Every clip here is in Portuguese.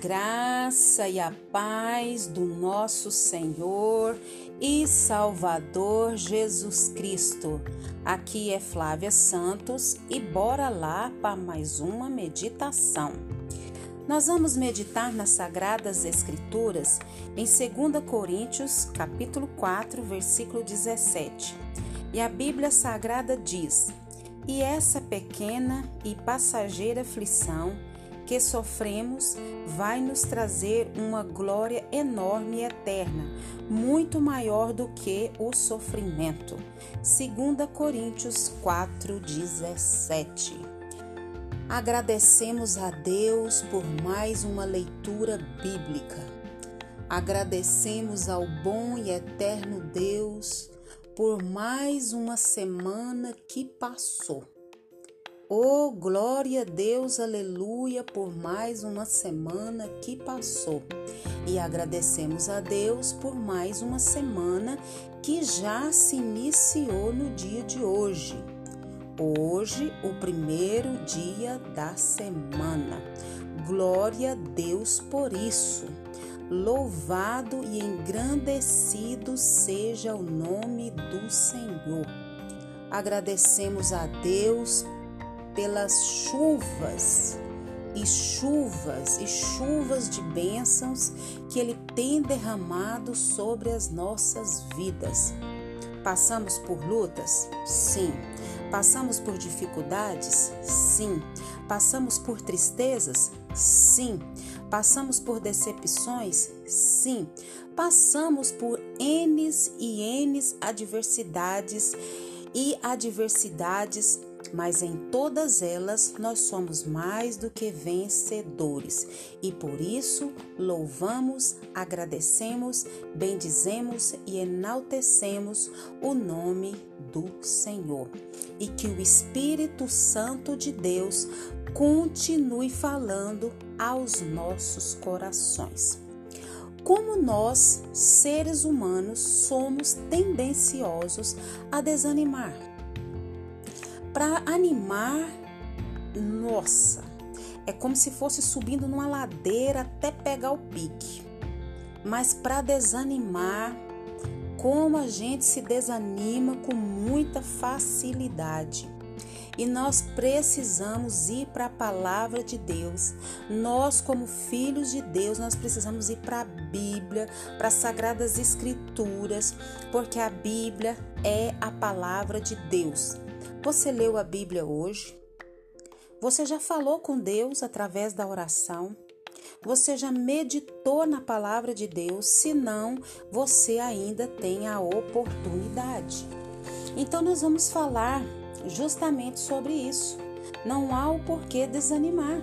graça e a paz do nosso Senhor e Salvador Jesus Cristo. Aqui é Flávia Santos e bora lá para mais uma meditação. Nós vamos meditar nas sagradas escrituras em 2 Coríntios, capítulo 4, versículo 17. E a Bíblia Sagrada diz: "E essa pequena e passageira aflição que sofremos vai nos trazer uma glória enorme e eterna, muito maior do que o sofrimento. 2 Coríntios 4:17. Agradecemos a Deus por mais uma leitura bíblica. Agradecemos ao bom e eterno Deus por mais uma semana que passou. Oh, glória a Deus, aleluia, por mais uma semana que passou. E agradecemos a Deus por mais uma semana que já se iniciou no dia de hoje. Hoje, o primeiro dia da semana. Glória a Deus por isso. Louvado e engrandecido seja o nome do Senhor. Agradecemos a Deus pelas chuvas e chuvas e chuvas de bênçãos que Ele tem derramado sobre as nossas vidas. Passamos por lutas? Sim. Passamos por dificuldades? Sim. Passamos por tristezas? Sim. Passamos por decepções? Sim. Passamos por N's e N's adversidades e adversidades mas em todas elas nós somos mais do que vencedores e por isso louvamos, agradecemos, bendizemos e enaltecemos o nome do Senhor. E que o Espírito Santo de Deus continue falando aos nossos corações. Como nós, seres humanos, somos tendenciosos a desanimar para animar, nossa, é como se fosse subindo numa ladeira até pegar o pique. Mas para desanimar, como a gente se desanima com muita facilidade. E nós precisamos ir para a palavra de Deus. Nós, como filhos de Deus, nós precisamos ir para a Bíblia, para as sagradas escrituras, porque a Bíblia é a palavra de Deus. Você leu a Bíblia hoje? Você já falou com Deus através da oração? Você já meditou na palavra de Deus? Se não, você ainda tem a oportunidade. Então, nós vamos falar justamente sobre isso. Não há o porquê desanimar.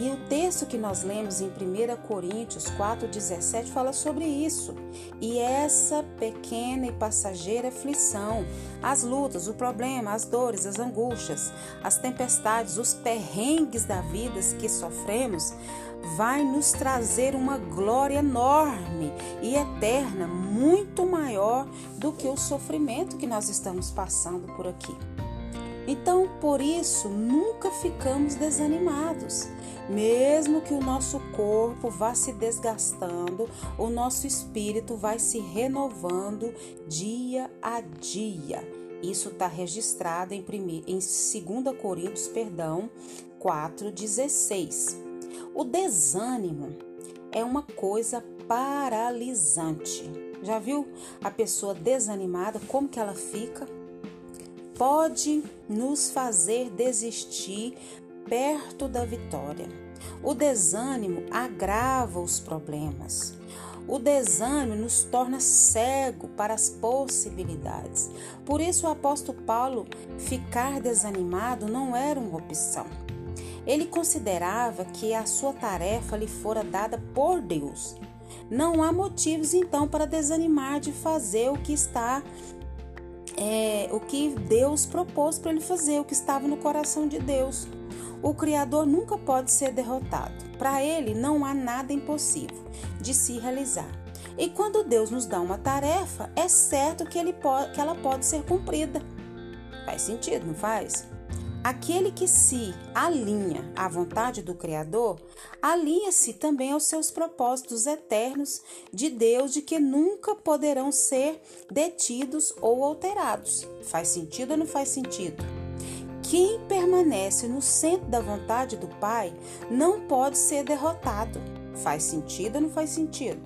E o texto que nós lemos em 1 Coríntios 4,17 fala sobre isso. E essa pequena e passageira aflição, as lutas, o problema, as dores, as angústias, as tempestades, os perrengues da vida que sofremos, vai nos trazer uma glória enorme e eterna, muito maior do que o sofrimento que nós estamos passando por aqui. Então, por isso, nunca ficamos desanimados. Mesmo que o nosso corpo vá se desgastando, o nosso espírito vai se renovando dia a dia. Isso está registrado em, em 2 Coríntios, perdão, 4,16. O desânimo é uma coisa paralisante. Já viu a pessoa desanimada, como que ela fica? Pode nos fazer desistir perto da vitória. O desânimo agrava os problemas. O desânimo nos torna cego para as possibilidades. Por isso, o apóstolo Paulo ficar desanimado não era uma opção. Ele considerava que a sua tarefa lhe fora dada por Deus. Não há motivos então para desanimar de fazer o que está é, o que Deus propôs para ele fazer, o que estava no coração de Deus. O Criador nunca pode ser derrotado. Para ele não há nada impossível de se realizar. E quando Deus nos dá uma tarefa, é certo que, ele pode, que ela pode ser cumprida. Faz sentido, não faz? Aquele que se alinha à vontade do Criador, alinha-se também aos seus propósitos eternos de Deus, de que nunca poderão ser detidos ou alterados. Faz sentido ou não faz sentido? Quem permanece no centro da vontade do Pai não pode ser derrotado. Faz sentido ou não faz sentido?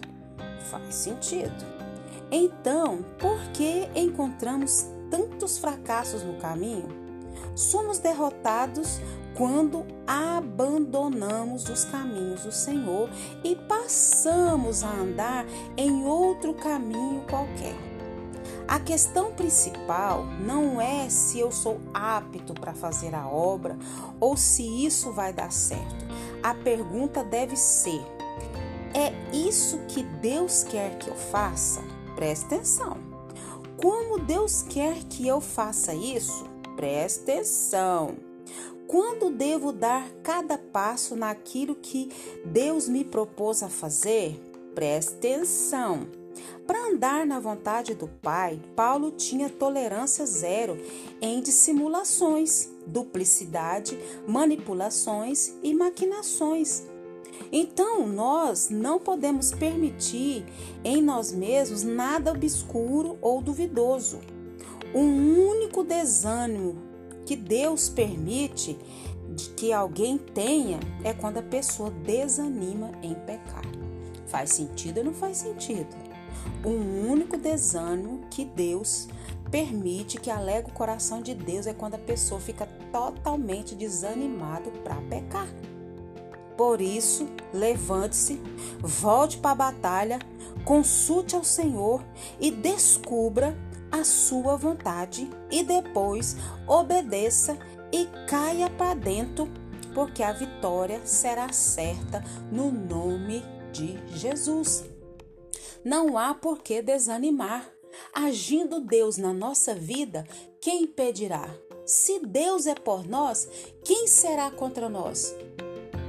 Faz sentido. Então, por que encontramos tantos fracassos no caminho? Somos derrotados quando abandonamos os caminhos do Senhor e passamos a andar em outro caminho qualquer. A questão principal não é se eu sou apto para fazer a obra ou se isso vai dar certo. A pergunta deve ser: é isso que Deus quer que eu faça? Preste atenção. Como Deus quer que eu faça isso? Preste atenção. Quando devo dar cada passo naquilo que Deus me propôs a fazer? Preste atenção. Para andar na vontade do Pai, Paulo tinha tolerância zero em dissimulações, duplicidade, manipulações e maquinações. Então, nós não podemos permitir em nós mesmos nada obscuro ou duvidoso. Um único desânimo que Deus permite que alguém tenha é quando a pessoa desanima em pecar. Faz sentido ou não faz sentido? Um único desânimo que Deus permite que alega o coração de Deus é quando a pessoa fica totalmente desanimado para pecar. Por isso, levante-se, volte para a batalha, consulte ao Senhor e descubra a sua vontade e depois obedeça e caia para dentro, porque a vitória será certa no nome de Jesus. Não há por que desanimar. Agindo Deus na nossa vida, quem impedirá? Se Deus é por nós, quem será contra nós?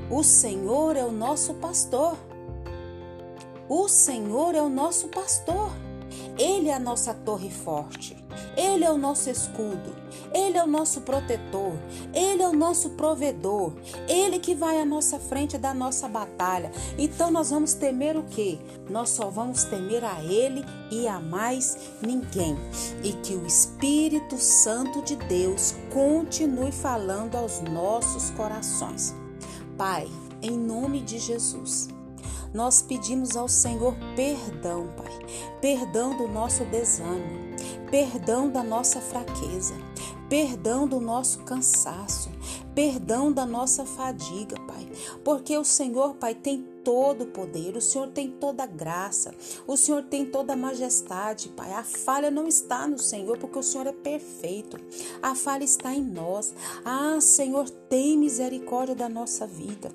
O Senhor é o nosso pastor. O Senhor é o nosso pastor. Ele é a nossa torre forte. Ele é o nosso escudo. Ele é o nosso protetor. Ele é o nosso provedor. Ele que vai à nossa frente da nossa batalha. Então nós vamos temer o quê? Nós só vamos temer a Ele e a mais ninguém. E que o Espírito Santo de Deus continue falando aos nossos corações. Pai, em nome de Jesus nós pedimos ao Senhor perdão, Pai. Perdão do nosso desânimo, perdão da nossa fraqueza, perdão do nosso cansaço, perdão da nossa fadiga, Pai. Porque o Senhor, Pai, tem todo o poder, o Senhor tem toda a graça, o Senhor tem toda a majestade, Pai. A falha não está no Senhor, porque o Senhor é perfeito. A falha está em nós. Ah, Senhor, tem misericórdia da nossa vida.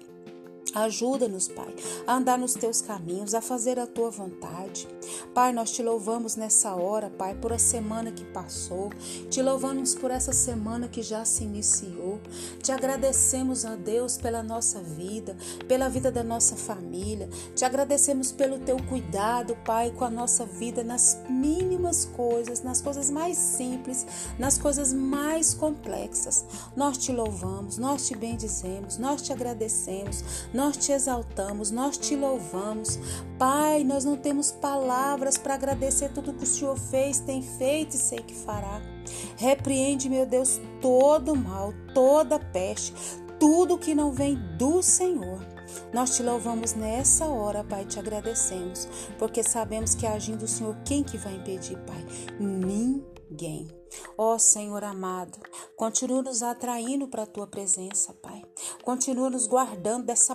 Ajuda-nos, Pai, a andar nos teus caminhos, a fazer a tua vontade. Pai, nós te louvamos nessa hora, Pai, por a semana que passou. Te louvamos por essa semana que já se iniciou. Te agradecemos, a Deus, pela nossa vida, pela vida da nossa família. Te agradecemos pelo teu cuidado, Pai, com a nossa vida nas mínimas coisas, nas coisas mais simples, nas coisas mais complexas. Nós te louvamos, nós te bendizemos, nós te agradecemos. Nós te exaltamos, nós te louvamos. Pai, nós não temos palavras para agradecer tudo que o Senhor fez, tem feito e sei que fará. Repreende, meu Deus, todo mal, toda peste, tudo que não vem do Senhor. Nós te louvamos nessa hora, Pai, te agradecemos, porque sabemos que agindo o Senhor, quem que vai impedir, Pai? Ninguém. Ó oh, Senhor amado, continua nos atraindo para a tua presença, Pai. Continua nos guardando dessa